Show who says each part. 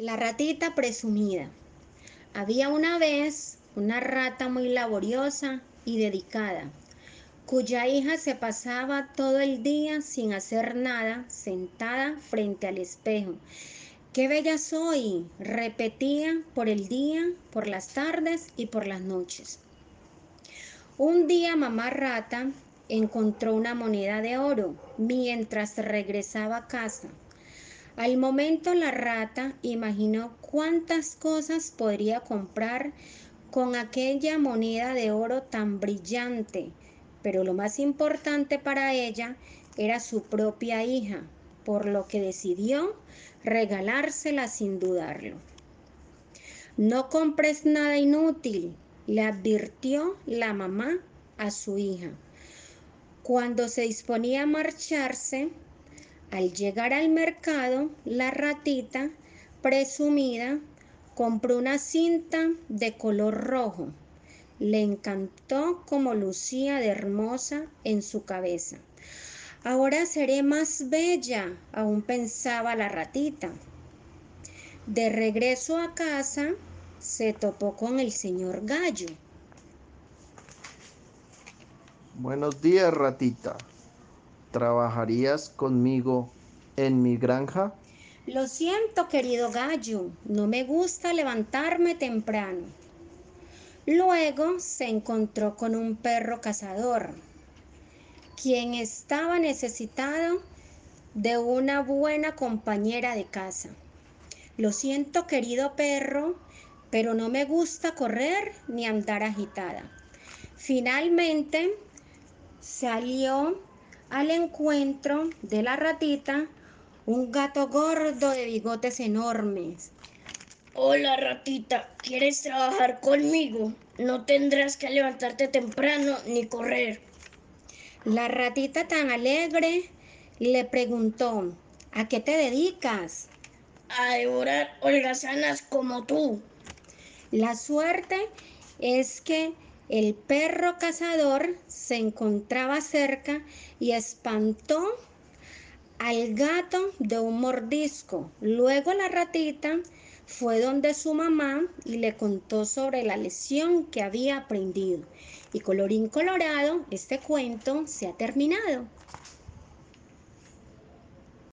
Speaker 1: La ratita presumida. Había una vez una rata muy laboriosa y dedicada, cuya hija se pasaba todo el día sin hacer nada, sentada frente al espejo. ¡Qué bella soy! repetía por el día, por las tardes y por las noches. Un día mamá rata encontró una moneda de oro mientras regresaba a casa. Al momento la rata imaginó cuántas cosas podría comprar con aquella moneda de oro tan brillante, pero lo más importante para ella era su propia hija, por lo que decidió regalársela sin dudarlo. No compres nada inútil, le advirtió la mamá a su hija. Cuando se disponía a marcharse, al llegar al mercado, la ratita, presumida, compró una cinta de color rojo. Le encantó como lucía de hermosa en su cabeza. Ahora seré más bella, aún pensaba la ratita. De regreso a casa, se topó con el señor gallo.
Speaker 2: Buenos días, ratita. ¿Trabajarías conmigo en mi granja?
Speaker 1: Lo siento, querido gallo, no me gusta levantarme temprano. Luego se encontró con un perro cazador, quien estaba necesitado de una buena compañera de caza. Lo siento, querido perro, pero no me gusta correr ni andar agitada. Finalmente salió al encuentro de la ratita un gato gordo de bigotes enormes.
Speaker 3: Hola ratita, ¿quieres trabajar conmigo? No tendrás que levantarte temprano ni correr.
Speaker 1: La ratita tan alegre le preguntó, ¿a qué te dedicas?
Speaker 3: A devorar holgazanas como tú.
Speaker 1: La suerte es que el perro cazador se encontraba cerca y espantó al gato de un mordisco. Luego la ratita fue donde su mamá y le contó sobre la lesión que había aprendido. Y colorín colorado, este cuento se ha terminado.